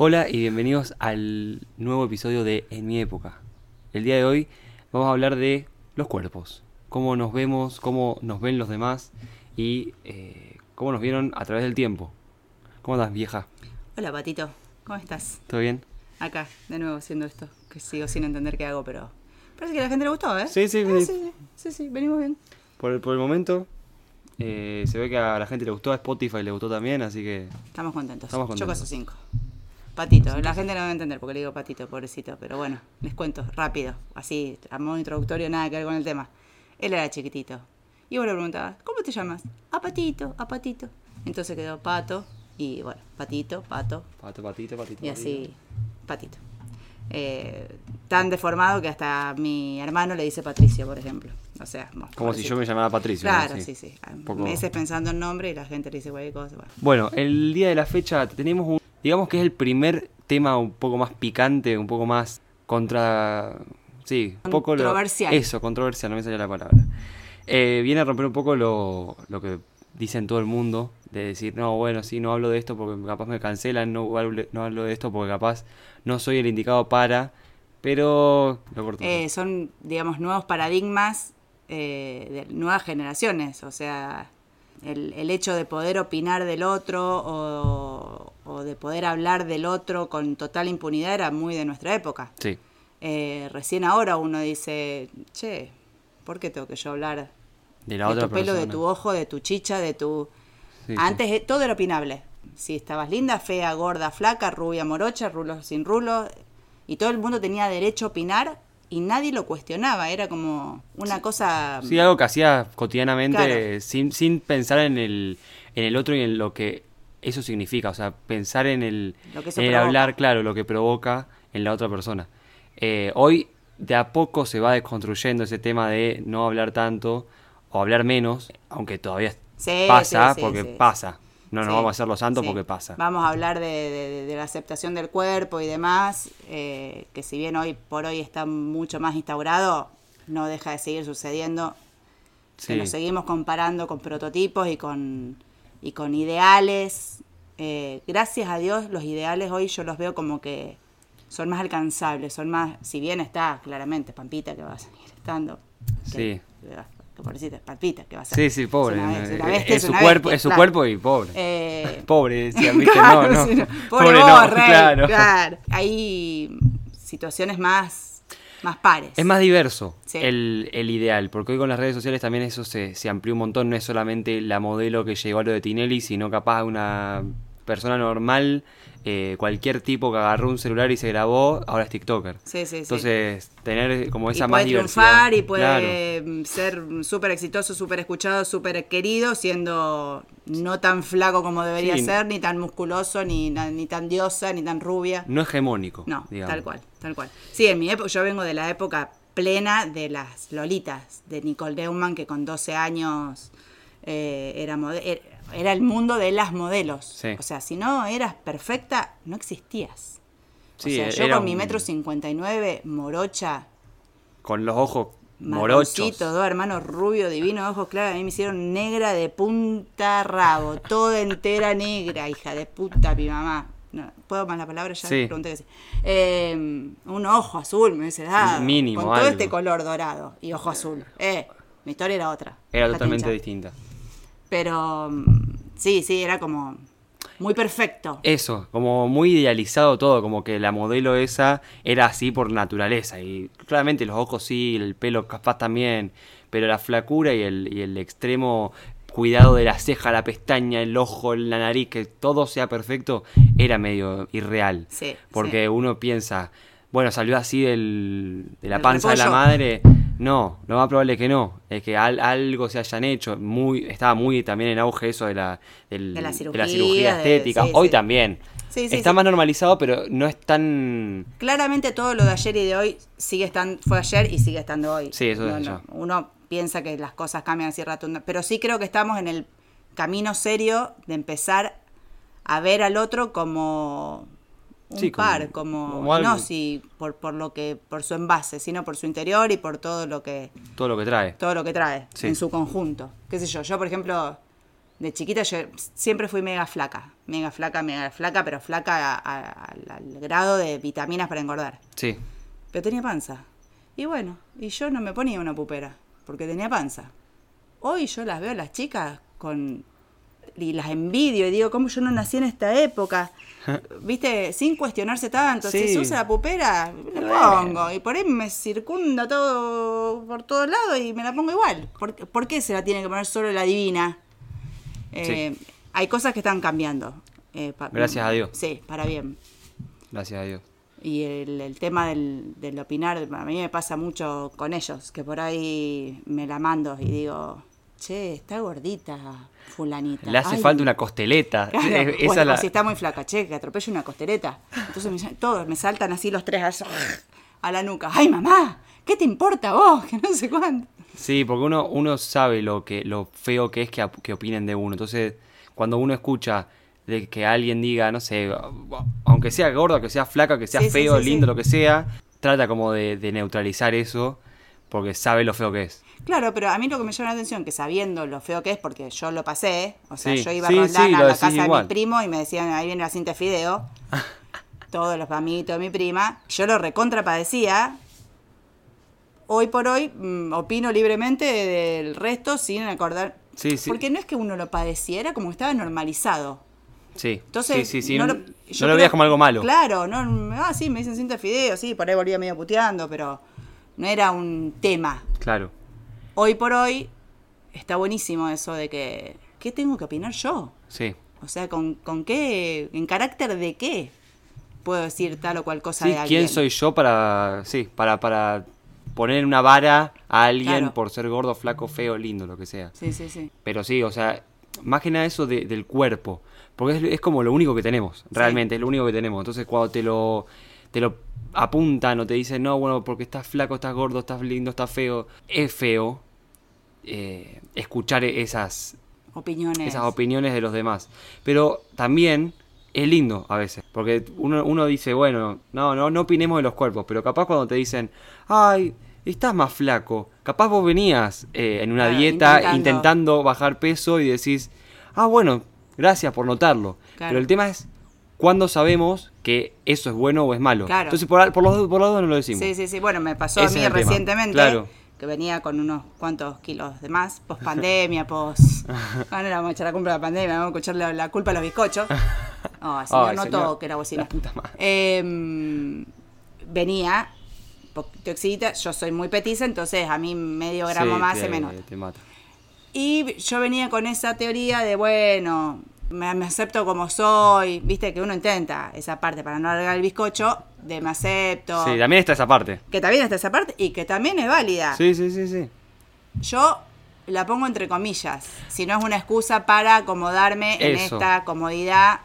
Hola y bienvenidos al nuevo episodio de En mi época. El día de hoy vamos a hablar de los cuerpos, cómo nos vemos, cómo nos ven los demás y eh, cómo nos vieron a través del tiempo. ¿Cómo andas, vieja? Hola, Patito. ¿Cómo estás? ¿Todo bien? Acá, de nuevo haciendo esto, que sigo sin entender qué hago, pero parece que a la gente le gustó, ¿eh? Sí, sí, Ah, sí. sí, sí, sí, venimos bien. Por el, por el momento eh, se ve que a la gente le gustó, a Spotify le gustó también, así que Estamos contentos. Estamos Yo contentos. caso cinco. Patito, la gente no va a entender porque le digo patito, pobrecito, pero bueno, les cuento rápido, así, a modo introductorio, nada que ver con el tema. Él era chiquitito. Y vos le preguntabas, ¿cómo te llamas? A patito, a patito. Entonces quedó pato, y bueno, patito, pato, pato, patito, patito. y así, patito. Eh, tan deformado que hasta mi hermano le dice Patricio, por ejemplo. O sea, bueno, Como si yo me llamara Patricio. ¿no? Claro, sí, sí. Un poco- Meses pensando en nombre y la gente le dice cualquier cosa. Bueno. Bueno, el día de la fecha tenemos un, digamos que es el primer tema un poco más picante, un poco más contra, sí, un poco lo- Controversial. eso, controversial, no me salía la palabra. Eh, viene a romper un poco lo, lo que dicen todo el mundo, de decir, no, bueno, sí, no hablo de esto porque capaz me cancelan, no hablo, no hablo de esto porque capaz no soy el indicado para, pero lo. Eh, son, digamos, nuevos paradigmas eh, de nuevas generaciones. O sea, el, el hecho de poder opinar del otro o, o de poder hablar del otro con total impunidad era muy de nuestra época. sí, Eh, recién ahora uno dice, che, ¿por qué tengo que yo hablar de la de otra tu pelo, de tu ojo, de tu chicha, de tu... Sí. Antes eh, todo era opinable. Si estabas linda, fea, gorda, flaca, rubia, morocha, rulo, sin rulo. Y todo el mundo tenía derecho a opinar y nadie lo cuestionaba. Era como una cosa... Sí, algo que hacía cotidianamente Claro. sin, sin pensar en el, en el otro y en lo que eso significa. O sea, pensar en el, en el hablar, claro, lo que provoca en la otra persona. Eh, hoy de a poco se va desconstruyendo ese tema de no hablar tanto o hablar menos, aunque todavía Sí, pasa, sí, sí, porque pasa. No nos Sí, vamos a hacer los santos sí. porque pasa. Vamos a hablar de, de- de la aceptación del cuerpo y demás, eh, que si bien hoy por hoy está mucho más instaurado, no deja de seguir sucediendo que Sí. nos seguimos comparando con prototipos y con, y con ideales. Eh, gracias a Dios, los ideales hoy yo los veo como que son más alcanzables, son más, si bien está claramente Pampita que va a seguir estando. Que, Sí. Que, pobrecita, Pampita que va a ser. Sí, sí, pobre. Es una, es una bestia, es su una cuerpo, bestia, es su claro. cuerpo y pobre. Eh, Pobre, ¿viste? Claro, no, no. no. Pobre, no, rey, claro. claro. Hay situaciones más, más pares. Es más diverso Sí. el, el ideal, porque hoy con las redes sociales también eso se, se amplió un montón. No es solamente la modelo que llegó a lo de Tinelli, sino capaz una persona normal, eh, cualquier tipo que agarró un celular y se grabó, ahora es TikToker. Sí, sí, sí. Entonces, tener como esa y más puede triunfar y puede Claro. ser súper exitoso, súper escuchado, súper querido, siendo no tan flaco como debería Sí. ser, ni tan musculoso, ni, ni tan diosa, ni tan rubia. No hegemónico. No, digamos. tal cual, tal cual. Sí, en mi época, yo vengo de la época plena de las Lolitas, de Nicole Neumann, que con 12 años eh, era, er- era el mundo de las modelos. Sí. O sea, si no eras perfecta, no existías. Sí, o sea, yo era con mi metro 59, morocha, Con los ojos morochos. dos hermanos rubios, divinos, ojos claros, a mí me hicieron negra de punta a rabo, toda entera negra, hija de puta, mi mamá. No, ¿Puedo más la palabra? Ya Sí. pregunté que sí. Eh, un ojo azul me hubiese dado. Mínimo, Con todo algo. este color dorado y ojo azul. Eh, mi historia era otra. Era totalmente distinta. Pero mm, sí, sí, era como muy perfecto. Eso, como muy idealizado todo, como que la modelo esa era así por naturaleza. Y claramente los ojos sí, el pelo capaz también, pero la flacura y el, y el extremo cuidado de la ceja, la pestaña, el ojo, la nariz, que todo sea perfecto, era medio irreal. Sí, Porque sí. uno piensa, bueno, salió así del, de la panza de la madre. No, lo más probable es que no. Es que al- algo se hayan hecho. Muy, estaba muy también en auge eso de la, del- De la de cirugía, estética. sí, Hoy sí. también. Sí, sí, Está sí. más normalizado, pero no es tan... Claramente todo lo de ayer y de hoy sigue estando, fue ayer y sigue estando hoy. Sí, eso es no. Uno piensa que las cosas cambian así rato, pero sí creo que estamos en el camino serio de empezar a ver al otro como un Sí, par, como, como no si por, por lo que, por su envase, sino por su interior y por todo lo que, Todo lo que trae. todo lo que trae Sí. en su conjunto. Qué sé yo, yo por ejemplo de chiquita yo siempre fui mega flaca, mega flaca, mega flaca, pero flaca a- a- al- al grado de vitaminas para engordar. Sí. Pero tenía panza. Y bueno, y yo no me ponía una pupera, porque tenía panza. Hoy yo las veo a las chicas con... Y las envidio y digo, ¿cómo yo no nací en esta época? Viste, sin cuestionarse tanto. Si Sí. se usa la pupera, le pongo. Y por ahí me circunda todo por todos lados y me la pongo igual. ¿Por, por qué se la tiene que poner solo la divina? Eh, Hay cosas que están cambiando. eh, Gracias a Dios. Sí, para bien. Gracias a Dios. Y el, el tema del, del opinar, a mí me pasa mucho con ellos, que por ahí me la mando y digo, che, está gordita fulanita. Le hace Ay, falta una costeleta. Claro, Es- esa la- si está muy flaca, che, que atropelle una costeleta. Entonces me, todos me saltan así los tres a la nuca. ¡Ay, mamá! ¿Qué te importa vos? Que no sé cuánto. Sí, porque uno, uno sabe lo que lo feo que es que, que opinen de uno. Entonces, cuando uno escucha de que alguien diga, no sé, aunque sea gordo, que sea flaca, que sea Sí, feo, sí, lindo, lo que sea, trata como de, de neutralizar eso porque sabe lo feo que es. Claro, pero a mí lo que me llama la atención, que sabiendo lo feo que es, porque yo lo pasé, o sea, Sí, yo iba sí, a Roldán sí, a la casa de mi primo y me decían, ahí viene la cinta de fideo, todos los amiguitos de mi prima, yo lo recontra padecía. Hoy por hoy mm, opino libremente del resto sin acordar. Sí, sí. Porque no es que uno lo padeciera, como que estaba normalizado. Sí, Entonces, sí, sí, sí, no lo, no lo creo- veas como algo malo. Claro, no, ah, sí, me dicen cinta de fideo, sí, por ahí volvía medio puteando, pero no era un tema. Claro. Hoy por hoy está buenísimo eso de que, ¿qué tengo que opinar yo? Sí. O sea, ¿con, con qué, en carácter de qué puedo decir tal o cual cosa Sí, de alguien? ¿quién soy yo para, sí, para, para poner una vara a alguien Claro. por ser gordo, flaco, feo, lindo, lo que sea? Sí, sí, sí. Pero sí, o sea, más que nada eso de- del cuerpo. Porque es, es como lo único que tenemos, realmente, es lo único que tenemos. Entonces cuando te lo, te lo apuntan o te dicen, no, bueno, porque estás flaco, estás gordo, estás lindo, estás feo, es feo eh, escuchar esas, Opiniones. esas opiniones de los demás. Pero también es lindo a veces, porque uno, uno dice, bueno, no, no, no opinemos de los cuerpos, pero capaz cuando te dicen, ay, estás más flaco, capaz vos venías eh, en una Claro, dieta intentando. intentando. bajar peso y decís, ah, bueno, gracias por notarlo. Claro. Pero el tema es, ¿cuándo sabemos que eso es bueno o es malo? Claro. Entonces, por, por, los, dos- por los dos no lo decimos. Sí, sí, sí. Bueno, me pasó Ese a mí recientemente Claro. que venía con unos cuantos kilos de más, post pandemia, post. No le vamos a echar la culpa a la pandemia, vamos a echarle la culpa a los bizcochos. Oh, señor, Ay, no señor. todo que era bocina. La puta madre. Eh, venía poquito excita, yo soy muy petiza, entonces a mí medio gramo Sí, más te- se me nota. te mata. Y yo venía con esa teoría de, bueno, me, me acepto como soy, viste que uno intenta esa parte para no alargar el bizcocho, de me acepto, Sí, también está esa parte. que también está esa parte y que también es válida. Sí, sí, sí, sí. Yo la pongo entre comillas, si no es una excusa para acomodarme en esta comodidad,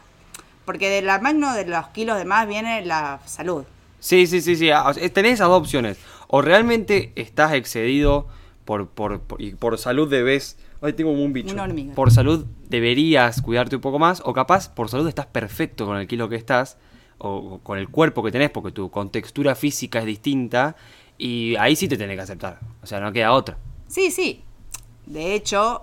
porque de la mano de los kilos de más viene la salud. Sí, sí, sí, sí. Tenés esas dos opciones. O realmente estás excedido por, por, por, y por salud debes... Ay, tengo un bicho. Una hormiga. Por salud deberías cuidarte un poco más. O capaz, por salud estás perfecto con el kilo que estás. O, o con el cuerpo que tenés, porque tu contextura física es distinta. Y ahí sí te tenés que aceptar. O sea, no queda otra. Sí, sí. De hecho,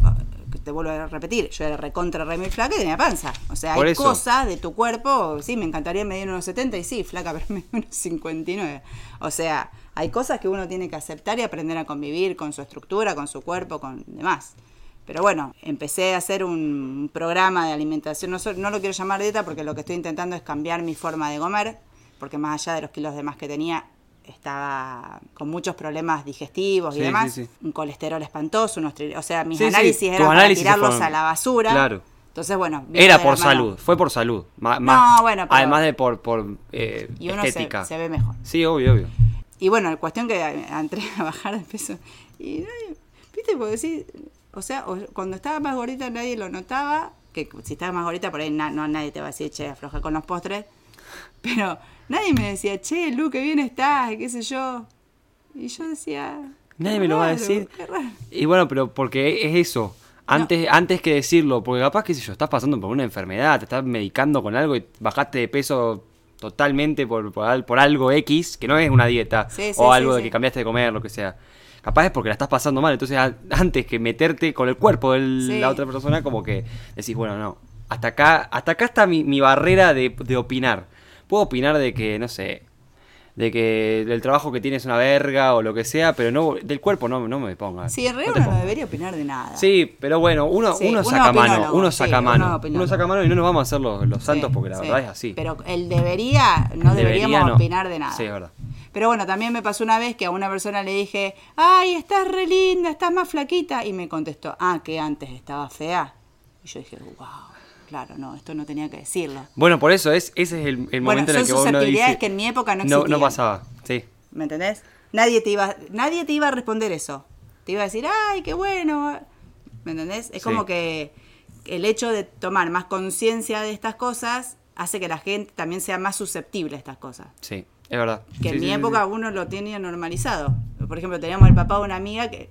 te vuelvo a repetir, yo era recontra re muy flaca y tenía panza. O sea, Por hay eso. cosas de tu cuerpo, sí, me encantaría medir unos 70 y sí, flaca, pero medir unos 59. O sea, hay cosas que uno tiene que aceptar y aprender a convivir con su estructura, con su cuerpo, con demás. Pero bueno, empecé a hacer un programa de alimentación, no, no lo quiero llamar dieta porque lo que estoy intentando es cambiar mi forma de comer, porque más allá de los kilos de más que tenía, estaba con muchos problemas digestivos y Sí, demás, sí, sí. un colesterol espantoso, unos tri- o sea, mis Sí, sí, análisis eran análisis para tirarlos fueron- a la basura. Claro. Entonces, bueno, Era por salud. Fue por salud. No, bueno, pero- Además de por, por eh, Y uno se, estética. se ve mejor. Sí, obvio, obvio. Y bueno, la cuestión que entré a bajar de peso. Y viste, porque decir, o sea, o- cuando estaba más gordita nadie lo notaba, que si estaba más gordita por ahí na- no nadie te va a decir, che, afloja con los postres. Pero nadie me decía, che, Lu, qué bien estás, qué sé yo. Y yo decía... Nadie me lo va a decir. Y bueno, pero porque es eso. Antes, antes que decirlo, porque capaz, qué sé yo, estás pasando por una enfermedad, te estás medicando con algo y bajaste de peso totalmente por, por, por algo X, que no es una dieta, Sí, sí, o sí, algo de sí. que cambiaste de comer, lo que sea. Capaz es porque la estás pasando mal. Entonces, a- antes que meterte con el cuerpo de Sí. la otra persona, como que decís, bueno, no. Hasta acá, hasta acá está mi, mi barrera de, de opinar. Puedo opinar de que, no sé, de que el trabajo que tienes es una verga o lo que sea, pero no del cuerpo no, no me ponga. Sí, en realidad uno no debería opinar de nada. Sí, pero bueno, uno, Sí, uno uno saca mano, opinólogo, uno saca mano, uno saca mano y no nos vamos a hacer los, los santos porque la verdad es así. Pero el debería, no Debería, deberíamos opinar de nada. Sí, es verdad. Pero bueno, también me pasó una vez que a una persona le dije, ay, estás re linda, estás más flaquita. Y me contestó, ah, que antes estaba fea. Y yo dije, wow, claro, no, esto no tenía que decirlo. Bueno, por eso es ese es el, el Bueno, momento en el que uno susceptibilidades dice que en mi época no no, existían. no pasaba. Sí. ¿Me entendés? Nadie te iba, nadie te iba a responder eso. Te iba a decir, ay, qué bueno. ¿Me entendés? Es Sí. como que el hecho de tomar más conciencia de estas cosas hace que la gente también sea más susceptible a estas cosas. Sí, es verdad. Que Sí, en sí, mi época uno lo tenía normalizado. Por ejemplo, teníamos el papá de una amiga que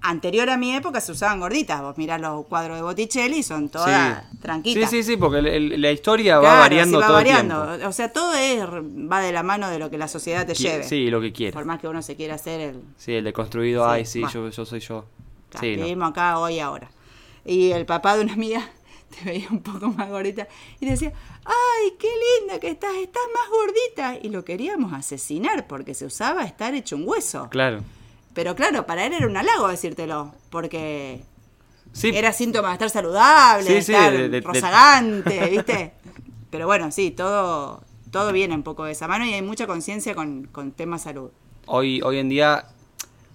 anterior a mi época se usaban gorditas. Vos mirás los cuadros de Botticelli y son todas Sí. tranquilas. Sí, sí, sí, porque la historia va variando sí, va todo variando. el tiempo. O sea, todo es, va de la mano de lo que la sociedad te lleve. Sí, lo que quieras. Por más que uno se quiera hacer el... Sí, el deconstruido, Sí, ay, sí, yo, yo soy yo. Claro, Sí, no. vivimos acá hoy y ahora. Y el papá de una amiga te veía un poco más gordita y decía, ay, qué linda que estás, estás más gordita. Y lo queríamos asesinar porque se usaba estar hecho un hueso. Claro. Pero claro, para él era un halago decírtelo, porque Sí, era síntoma de estar saludable, Sí, de sí, estar de- de- rozagante, ¿viste? Pero bueno, sí, todo, todo viene un poco de esa mano y hay mucha conciencia con, con temas salud. hoy, hoy en día,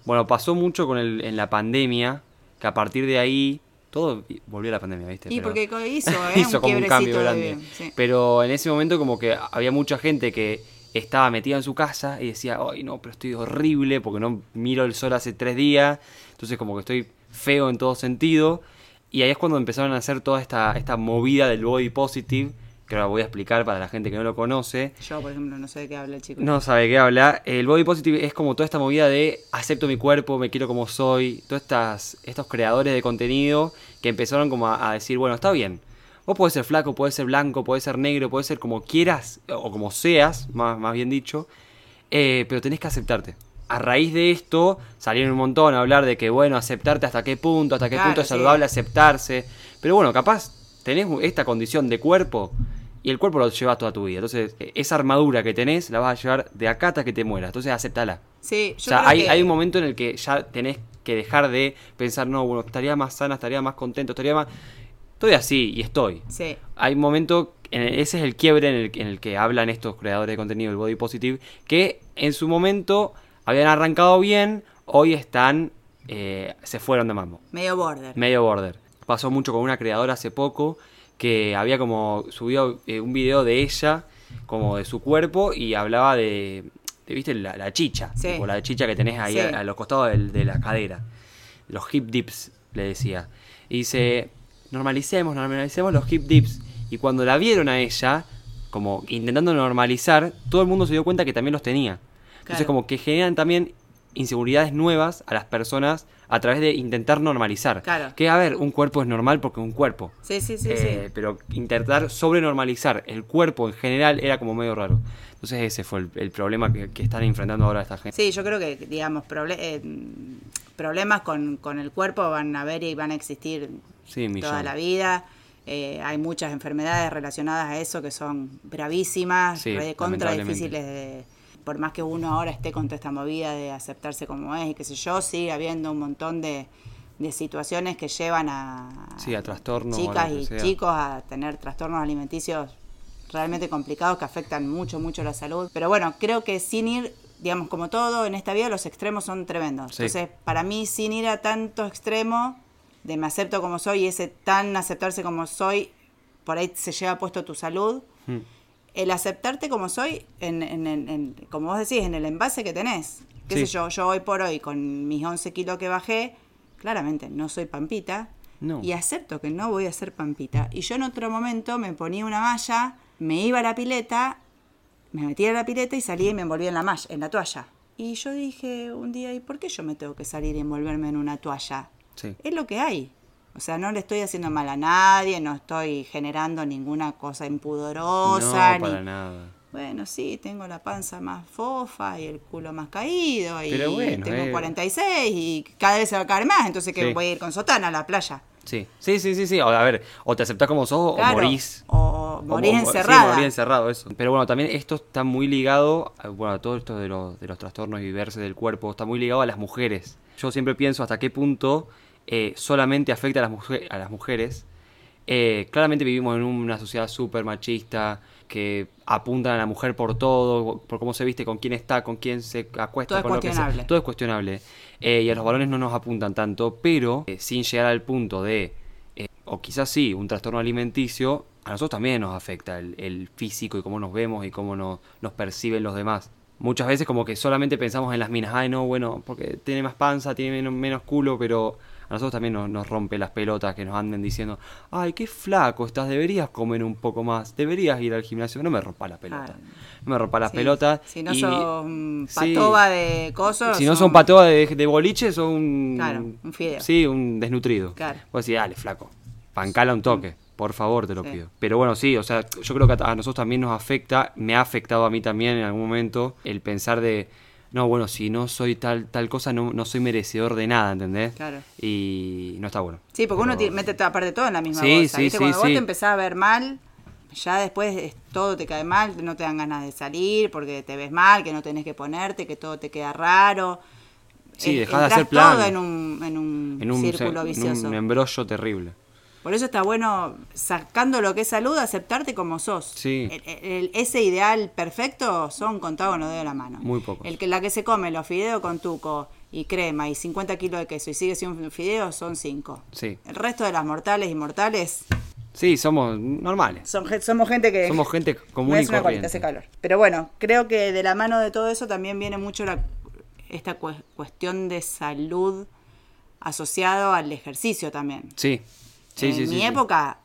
bueno, pasó mucho con el, en la pandemia, que a partir de ahí, todo volvió a la pandemia, ¿viste? Y Pero- porque hizo, ¿eh? hizo un como un cambio grande. bien, sí. Pero en ese momento como que había mucha gente que estaba metida en su casa y decía, ay no, pero estoy horrible porque no miro el sol hace tres días, entonces como que estoy feo en todo sentido. Y ahí es cuando empezaron a hacer toda esta, esta movida del body positive, que ahora voy a explicar para la gente que no lo conoce. Yo, por ejemplo, no sé de qué habla el chico. No sabe qué habla. El body positive es como toda esta movida de acepto mi cuerpo, me quiero como soy. Todos estas, estos creadores de contenido que empezaron como a, a decir, bueno, está bien. Vos podés ser flaco, podés ser blanco, podés ser negro, podés ser como quieras, o como seas, más, más bien dicho. eh, pero tenés que aceptarte. A raíz de esto salieron un montón a hablar de que, bueno, aceptarte hasta qué punto, hasta qué Claro, punto es sí. saludable aceptarse. Pero bueno, capaz tenés esta condición de cuerpo y el cuerpo lo llevas toda tu vida. Entonces, e- esa armadura que tenés la vas a llevar de acá hasta que te mueras. Entonces, aceptala. Sí, O yo sea, creo hay, que- hay un momento en el que ya tenés que dejar de pensar, no, bueno, estaría más sana, estaría más contento, estaría más... Estoy así y estoy. Sí, Hay un momento, en el- ese es el quiebre en el, en el que hablan estos creadores de contenido, el body positive, que en su momento habían arrancado bien, hoy están, eh, se fueron de mambo, medio border. medio border. Pasó mucho con una creadora hace poco que había como subido eh, un video de ella, como de su cuerpo, y hablaba de, de, ¿viste? La, la chicha, Sí. tipo, la chicha que tenés ahí Sí. a, a los costados del- de la cadera. Los hip dips, le decía. Y dice, normalicemos, normalicemos los hip dips. Y cuando la vieron a ella, como intentando normalizar, todo el mundo se dio cuenta que también los tenía. Entonces como que generan también inseguridades nuevas a las personas a través de intentar normalizar. Claro. Que a ver, un cuerpo es normal porque un cuerpo. Sí, sí, sí, Eh, sí. Pero intentar sobrenormalizar el cuerpo en general era como medio raro. Entonces ese fue el, el problema que, que están enfrentando ahora esta gente. Sí, yo creo que, digamos, proble- eh, problemas con, con el cuerpo van a haber y van a existir Sí, toda la vida. Eh, hay muchas enfermedades relacionadas a eso que son gravísimas, Sí, re contra difíciles de... Por más que uno ahora esté con toda esta movida de aceptarse como es y qué sé yo, sigue habiendo un montón de, de situaciones que llevan a Sí, a trastornos chicas y sea. chicos a tener trastornos alimenticios realmente complicados que afectan mucho, mucho la salud. Pero bueno, creo que sin ir, digamos, como todo en esta vida, los extremos son tremendos. Sí. Entonces, para mí, sin ir a tanto extremo de me acepto como soy y ese tan aceptarse como soy, por ahí se lleva puesto tu salud. Mm. El aceptarte como soy, en, en- en- como vos decís, en el envase que tenés. Qué Sí. sé yo, yo hoy por hoy, con mis 11 kilos que bajé, claramente no soy pampita. No. Y acepto que no voy a ser pampita. Y yo en otro momento me ponía una malla, me iba a la pileta, me metía a la pileta y salía y me envolvía en la malla, en la toalla. Y yo dije un día, ¿y por qué yo me tengo que salir y envolverme en una toalla? Sí. Es lo que hay. O sea, no le estoy haciendo mal a nadie, no estoy generando ninguna cosa impudorosa. No, ni- para nada. Bueno, sí, tengo la panza más fofa y el culo más caído y Pero bueno, tengo eh. 46 y cada vez se va a caer más, entonces que Sí. voy a ir con sotana a la playa. Sí, sí, sí, sí, sí. O, a ver, o te aceptás como sos Claro, o morís. O morís o- encerrada. Sí, morir encerrado, eso. Pero bueno, también esto está muy ligado, a, bueno, a todo esto de los, de los trastornos diversos del cuerpo, está muy ligado a las mujeres. Yo siempre pienso hasta qué punto eh, solamente afecta a las, muje- a las mujeres. Eh, claramente vivimos en una sociedad súper machista, que apuntan a la mujer por todo, por cómo se viste, con quién está, con quién se acuesta, Todo es con lo que sea. cuestionable. Todo es cuestionable. Eh, y a los varones no nos apuntan tanto, pero sin llegar al punto de, o quizás sí, un trastorno alimenticio, a nosotros también nos afecta el, el físico y cómo nos vemos y cómo nos, nos perciben los demás. Muchas veces como que solamente pensamos en las minas, ay no, bueno, porque tiene más panza, tiene menos, menos culo, pero a nosotros también nos, nos rompe las pelotas que nos anden diciendo, ay, qué flaco estás, deberías comer un poco más, deberías ir al gimnasio, no me rompa las pelotas, no me rompa las Sí. pelotas. Si no y- son sí. patoba de cosos. Si no son patoa de, de boliche, son un. Claro, un fideo. Sí, un desnutrido. Claro. Vos decís, dale, flaco. Pancala un toque. Por favor, te lo Sí. pido. Pero bueno, sí, o sea, yo creo que a nosotros también nos afecta, me ha afectado a mí también en algún momento, el pensar de, no, bueno, si no soy tal tal cosa, no, no soy merecedor de nada, ¿entendés? Claro. Y no está bueno. Sí, porque uno Pero- mete aparte todo en la misma Sí, bolsa. sí, ¿viste? sí, Cuando vos te empezás a ver mal, ya después es- todo te cae mal, no te dan ganas de salir porque te ves mal, que no tenés que ponerte, que todo te queda raro. Sí, dejás de hacer plan. todo en un, en un, En un, círculo en vicioso. un embrollo terrible. Por eso está bueno, sacando lo que es salud, aceptarte como sos. Sí. El- el- ese ideal perfecto son contados con los dedos de la mano. Muy pocos. El que, la que se come los fideos con tuco y crema y 50 kilos de queso y sigue siendo un fideo son 5. Sí. El resto de las mortales y mortales Sí, somos normales. son, somos gente que... Somos gente común Me y corriente. hace calor. Pero bueno, creo que de la mano de todo eso también viene mucho la, esta cue- cuestión de salud asociado al ejercicio también. Sí. Sí, en sí, mi sí. época,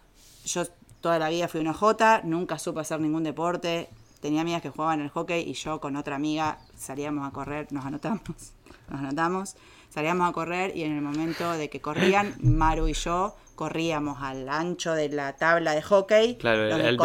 yo toda la vida fui una jota, nunca supe hacer ningún deporte. Tenía amigas que jugaban al hockey y yo con otra amiga salíamos a correr, nos anotamos, nos anotamos, salíamos a correr y en el momento de que corrían, Maru y yo corríamos al ancho de la tabla de hockey, Claro, nos el-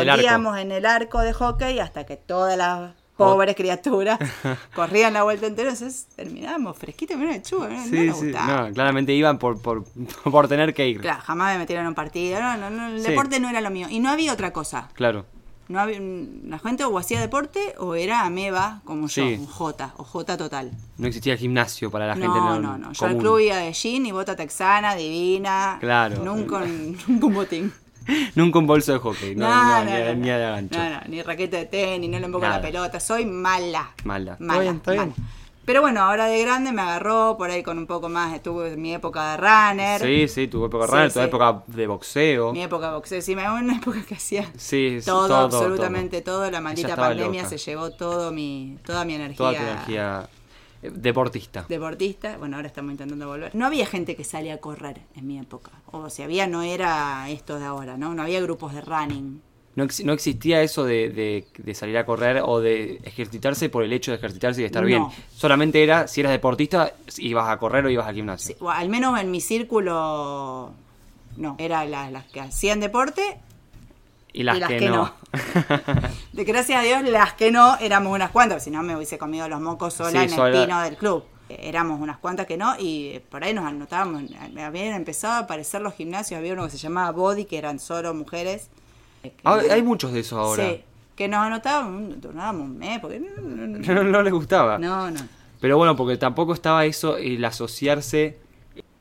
en el arco de hockey hasta que todas las pobres criaturas corrían la vuelta entera, entonces terminábamos fresquitos, mira el chubo, no, Sí, no sí. No, claramente iban por, por, por tener que ir. Claro, jamás me metieron en un partido. No, no, no, el Sí. deporte no era lo mío. Y no había otra cosa. Claro. No había, la gente o hacía deporte o era ameba como yo, un J, o J total. No existía gimnasio para la gente no, no, no. Yo al club iba de jean y bota texana, divina. Claro. Nunca un, nunca un botín. Nunca un bolso de hockey. No, No, no, no, ni, no, a- no. ni a la no, ni raqueta de tenis, no le emboco Nada. la pelota. Soy mala. Mala. Está Mala, bien, está bien. mala. Pero bueno, ahora de grande me agarró por ahí con un poco más. Estuve en mi época de runner. Sí, sí, tu época Sí, runner, tu sí. época de boxeo. Mi época de boxeo. Sí, me una época que hacía Sí, sí, todo, todo, absolutamente todo. La maldita pandemia loca. se llevó todo mi, toda mi energía, Toda tu energía deportista. deportista. Bueno, ahora estamos intentando volver. No había gente que salía a correr en mi época. O si había, no era esto de ahora, ¿no? No había grupos de running. No, ex- no existía eso de, de- de salir a correr o de ejercitarse por el hecho de ejercitarse y de estar No. bien. Solamente era, si eras deportista, ibas a correr o ibas al gimnasio. Sí, o al menos en mi círculo, no. Era la- las que hacían deporte Y las, y las que, que no. no. De gracias a Dios, las que no éramos unas cuantas, si no me hubiese comido los mocos sola Sí, en sola. el pino del club. Eh, Éramos unas cuantas que no, y por ahí nos anotábamos. Habían empezado a aparecer los gimnasios, había uno que se llamaba Body, que eran solo mujeres. Eh, Ah, hay muchos de esos ahora. Sí, que nos anotábamos, turnábamos un mes, porque no, no, no, No, no les gustaba. no, no. Pero bueno, porque tampoco estaba eso, el asociarse,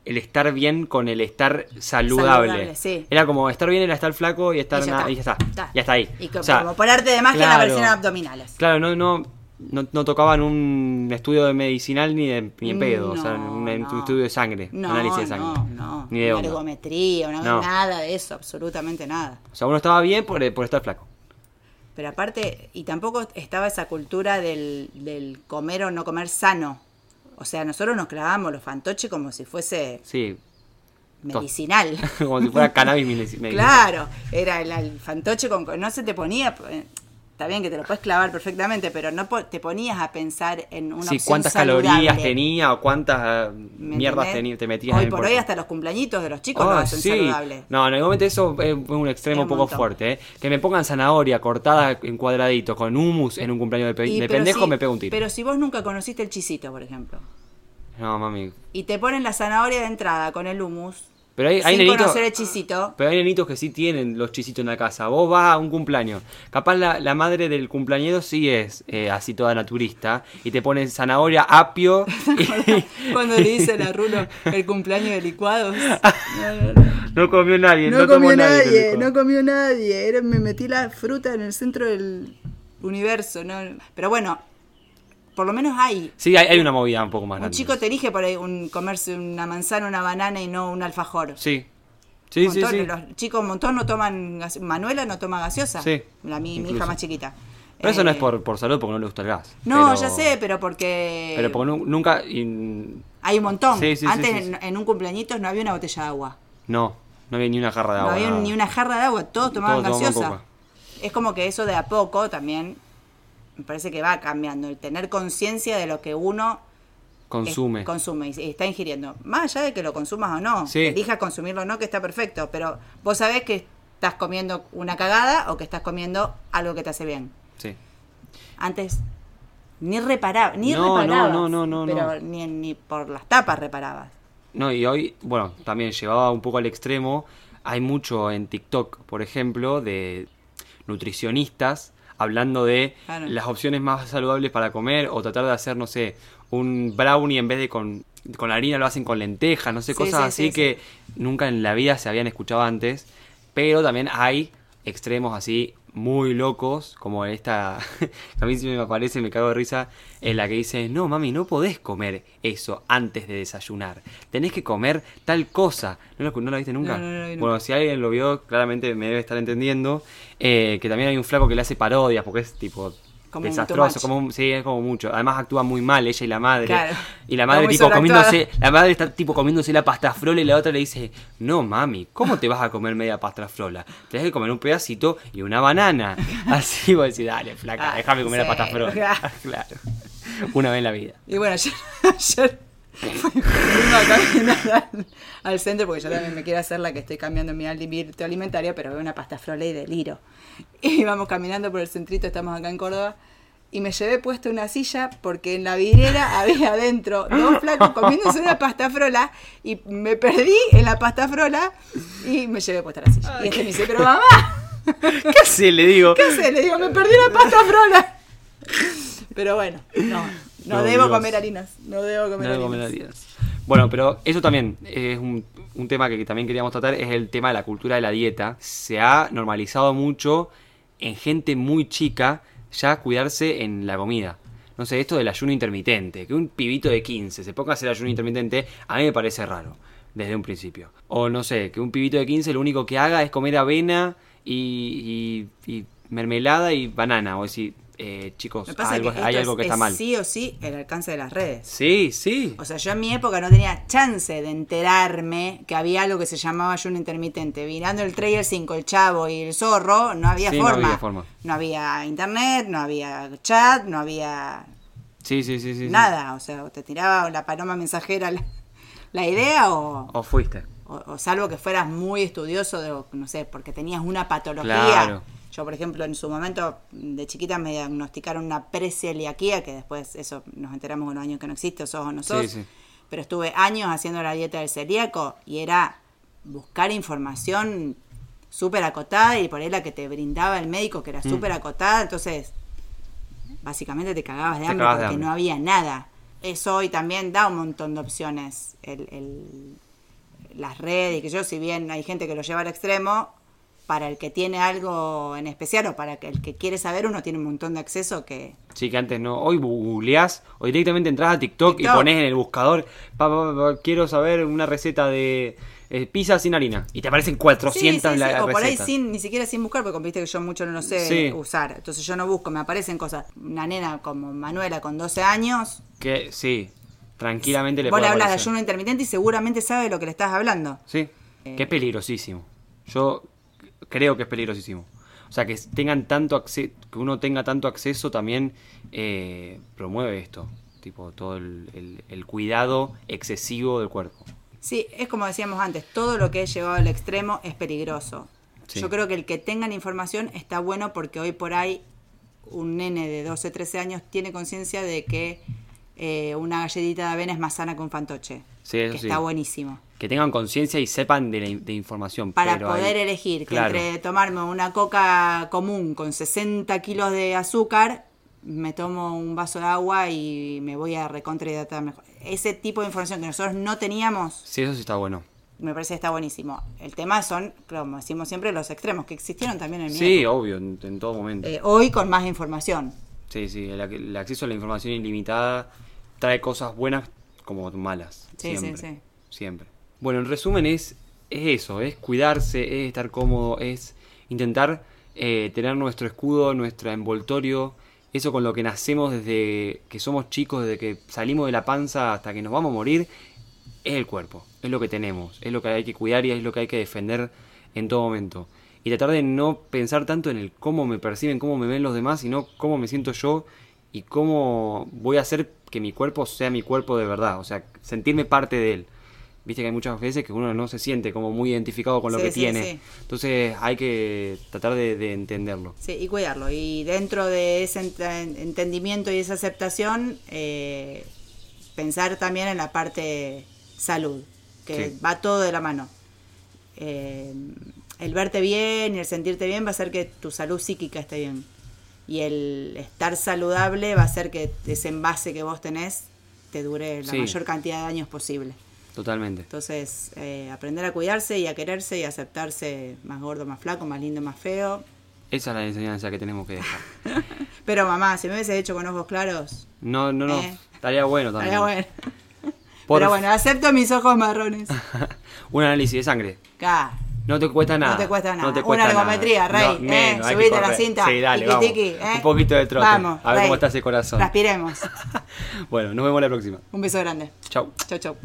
el estar bien con el estar saludable. Saludable, sí. Era como estar bien era estar flaco y estar Y ya está. y ya está. Está. Ya está ahí. Y O sea, como por arte de magia claro. abdominales. Claro, no, no, no, no tocaban un estudio de medicinal ni de ni en pedo, o sea, un, no. estudio de sangre, No, análisis de sangre. no, no. Ni de Una ergometría, una- nada de eso, absolutamente nada. O sea, uno estaba bien por, por estar flaco. Pero aparte, y tampoco estaba esa cultura del, del comer o no comer sano. O sea, nosotros nos clavábamos los fantoches como si fuese Sí, medicinal. como si fuera cannabis medicinal. claro, era el, el fantoche con... No se te ponía... Está bien que te lo puedes clavar perfectamente, pero no po- te ponías a pensar en una Sí, opción cuántas saludable. calorías tenía o cuántas eh, ¿Me mierdas teni- te metías Hoy en el por hoy hasta los cumpleañitos de los chicos Oh, lo hacen sí. saludable. No, en el momento eso es un extremo Es un poco montón. fuerte. ¿eh? Que me pongan zanahoria cortada en cuadraditos con hummus en un cumpleaños de, pe- Y de pendejo, si- me pego un tiro. Pero si vos nunca conociste el chisito, por ejemplo, No, mami. y te ponen la zanahoria de entrada con el hummus, Pero hay, nenitos. Pero hay nenitos que sí tienen los chisitos en la casa. Vos vas a un cumpleaños. Capaz la, la madre del cumpleañero sí es eh, así toda naturista. Y te pone zanahoria, apio. y- cuando le dicen a Rulo el cumpleaños de licuados. No, comió nadie. No, No comió nadie no comió nadie. Era- me metí la fruta en el centro del universo. ¿no? Pero bueno, por lo menos hay. Sí, hay, hay una movida un poco más Un grande. chico te elige por ahí un, comerse una manzana, una banana y no un alfajor. Sí. Sí, Un sí, montón, sí. Los chicos un montón no toman. Manuela no toma gaseosa. Sí, La, mi, mi hija más chiquita. Pero eso no Eh, es por, por salud, porque no le gusta el gas. No, Pero- ya sé, pero porque. Pero porque nu- nunca. Hay un montón. Sí, sí, Antes sí. En, en un cumpleañitos no había una botella de agua. no, no había ni una jarra de No agua. había nada. ni una jarra de agua, todos tomaban Todos gaseosa. Es como que eso de a poco también me parece que va cambiando. El tener conciencia de lo que uno Consume. es- consume y está ingiriendo. Más allá de que lo consumas o no, Sí. elijas consumirlo o no, que está perfecto. Pero vos sabés que estás comiendo una cagada o que estás comiendo algo que te hace bien. Sí. Antes ni reparaba, ni No, no, reparabas, no, no, no, pero no. Ni, ni por las tapas reparabas. No, y hoy, bueno, también llevaba un poco al extremo. Hay mucho en TikTok, por ejemplo, de nutricionistas hablando de Claro. las opciones más saludables para comer o tratar de hacer, no sé, un brownie en vez de con, con harina lo hacen con lentejas, no sé, Sí, cosas sí, así sí, que nunca en la vida se habían escuchado antes. Pero también hay extremos así muy locos, como esta, que a mí sí me aparece, me cago de risa, en la que dice, no mami, no podés comer eso antes de desayunar, tenés que comer tal cosa. ¿No lo, no lo viste nunca? No, no, nunca. bueno, si alguien lo vio, claramente me debe estar entendiendo, eh, que también hay un flaco que le hace parodias, porque es tipo... Como desastroso, much. como un- sí, es como mucho. Además actúa muy mal ella y la madre. Claro. Y la madre tipo comiéndose, la madre está tipo comiéndose la pasta frola y la otra le dice, no mami, ¿cómo te vas a comer media pasta frola? Tenés que comer un pedacito y una banana. Así vos decís, dale, flaca, Ah, déjame comer sí, la pasta frola. claro. claro. Una vez en la vida. Y bueno, ayer, ayer fuimos a caminar al, al centro porque yo también me quiero hacer la que estoy cambiando mi hábito alimentario, pero veo una pasta frola y deliro. Y vamos caminando por el centrito, estamos acá en Córdoba, y me llevé puesta una silla porque en la vidriera había adentro dos flacos comiéndose una pasta frola y me perdí en la pasta frola y me llevé puesta la silla. y este me dice, pero mamá, ¿Qué hace? Le digo. ¿qué haces? Le digo, me perdí la pasta frola. Pero bueno, no, no, No, debo Dios. comer harinas, no debo comer No debo harinas. comer harinas. Bueno, pero eso también es un, un tema que también queríamos tratar, es el tema de la cultura de la dieta. Se ha normalizado mucho en gente muy chica ya cuidarse en la comida. No sé, esto del ayuno intermitente, que un pibito de 15 se ponga a hacer ayuno intermitente, a mí me parece raro, desde un principio. O no sé, que un pibito de 15 lo único que haga es comer avena y, y- y mermelada y banana. O decir, eh, chicos, algo- que hay algo es- que está es mal. sí o sí el alcance de las redes. Sí, sí. O sea, yo en mi época no tenía chance de enterarme que había algo que se llamaba ayuno intermitente. Mirando el 3 y el 5, el chavo y el zorro, no había, Sí, no forma. había forma. No había internet, no había chat, no había Sí, sí, sí, sí. sí. nada. O sea, te tiraba la paloma mensajera la, la idea o, O fuiste. o, o salvo que fueras muy estudioso de, no sé, porque tenías una patología. Claro. Yo, por ejemplo, en su momento de chiquita me diagnosticaron una preseliaquía, que después eso nos enteramos con los años que no existe, sos o no sos. Sí, sí. Pero estuve años haciendo la dieta del celíaco y era buscar información súper acotada y por ahí la que te brindaba el médico que era Mm. súper acotada, entonces básicamente te cagabas de hambre cagabas de porque hambre. no había nada. Eso hoy también da un montón de opciones. El, el- las redes y que yo, si bien hay gente que lo lleva al extremo, para el que tiene algo en especial o para el que quiere saber, uno tiene un montón de acceso que... Sí, que antes no. Hoy googleás o directamente entras a TikTok, TikTok. y pones en el buscador, pa, pa, pa, pa, quiero saber una receta de eh, pizza sin harina. Y te aparecen 400 Sí, sí, la- sí, O por ahí sin, ni siquiera sin buscar, porque viste que yo mucho no lo sé usar. Entonces yo no busco, me aparecen cosas. Una nena como Manuela con 12 años, Que sí, tranquilamente le vos le hablas de ayuno intermitente y seguramente sabe de lo que le estás hablando. Sí, Eh. que es peligrosísimo. Yo creo que es peligrosísimo. O sea, que tengan tanto acceso, que uno tenga tanto acceso también eh, promueve esto. Tipo, todo el, el- el cuidado excesivo del cuerpo. Sí, es como decíamos antes, todo lo que es llevado al extremo es peligroso. Sí. Yo creo que el que tengan información está bueno porque hoy por ahí un nene de 12, 13 años tiene conciencia de que eh, una galletita de avena es más sana que un fantoche. Sí, eso que sí. está buenísimo. Que tengan conciencia y sepan de la de información. Para pero poder hay- elegir que Claro. entre tomarme una coca común con 60 kilos de azúcar, me tomo un vaso de agua y me voy a recontrahidratar mejor. Ese tipo de información que nosotros no teníamos, Sí, eso sí está bueno. me parece que está buenísimo. El tema son, como decimos siempre, los extremos, que existieron también en mi Sí, época. obvio, en, en todo momento. Eh, hoy con más información. Sí, sí, el, ac- el acceso a la información ilimitada trae cosas buenas como malas. Sí, sí, siempre, sí. Siempre. Bueno, en resumen es, es eso, es cuidarse, es estar cómodo, es intentar eh, tener nuestro escudo, nuestro envoltorio, eso con lo que nacemos desde que somos chicos, desde que salimos de la panza hasta que nos vamos a morir, es el cuerpo, es lo que tenemos, es lo que hay que cuidar y es lo que hay que defender en todo momento. Y tratar de no pensar tanto en el cómo me perciben, cómo me ven los demás, sino cómo me siento yo y cómo voy a hacer que mi cuerpo sea mi cuerpo de verdad, o sea, sentirme parte de él. Viste que hay muchas veces que uno no se siente como muy identificado con lo Sí, que sí, tiene. sí. Entonces hay que tratar de, de entenderlo. Sí, y cuidarlo. Y dentro de ese ent- entendimiento y esa aceptación, eh, pensar también en la parte salud, que va todo de la mano. Eh, el verte bien y el sentirte bien va a hacer que tu salud psíquica esté bien. Y el estar saludable va a hacer que ese envase que vos tenés te dure la mayor cantidad de años posible. Totalmente. Entonces, eh, aprender a cuidarse y a quererse y a aceptarse más gordo, más flaco, más lindo, más feo, Esa es la enseñanza que tenemos que dejar. Pero mamá, si me hubiese hecho con ojos claros, No, no, no. Eh. Estaría bueno también. estaría bueno. Por- Pero bueno, acepto mis ojos marrones. Un análisis de sangre. No te cuesta nada. No te cuesta nada. No te cuesta Una ergometría, Rey. No, ¿eh? menos, Subite la cinta. Sí, dale, vamos. ¿eh? Un poquito de trote. Vamos, a ver Rey. cómo está ese corazón. Respiremos. bueno, nos vemos la próxima. Un beso grande. Chau. Chau, chau.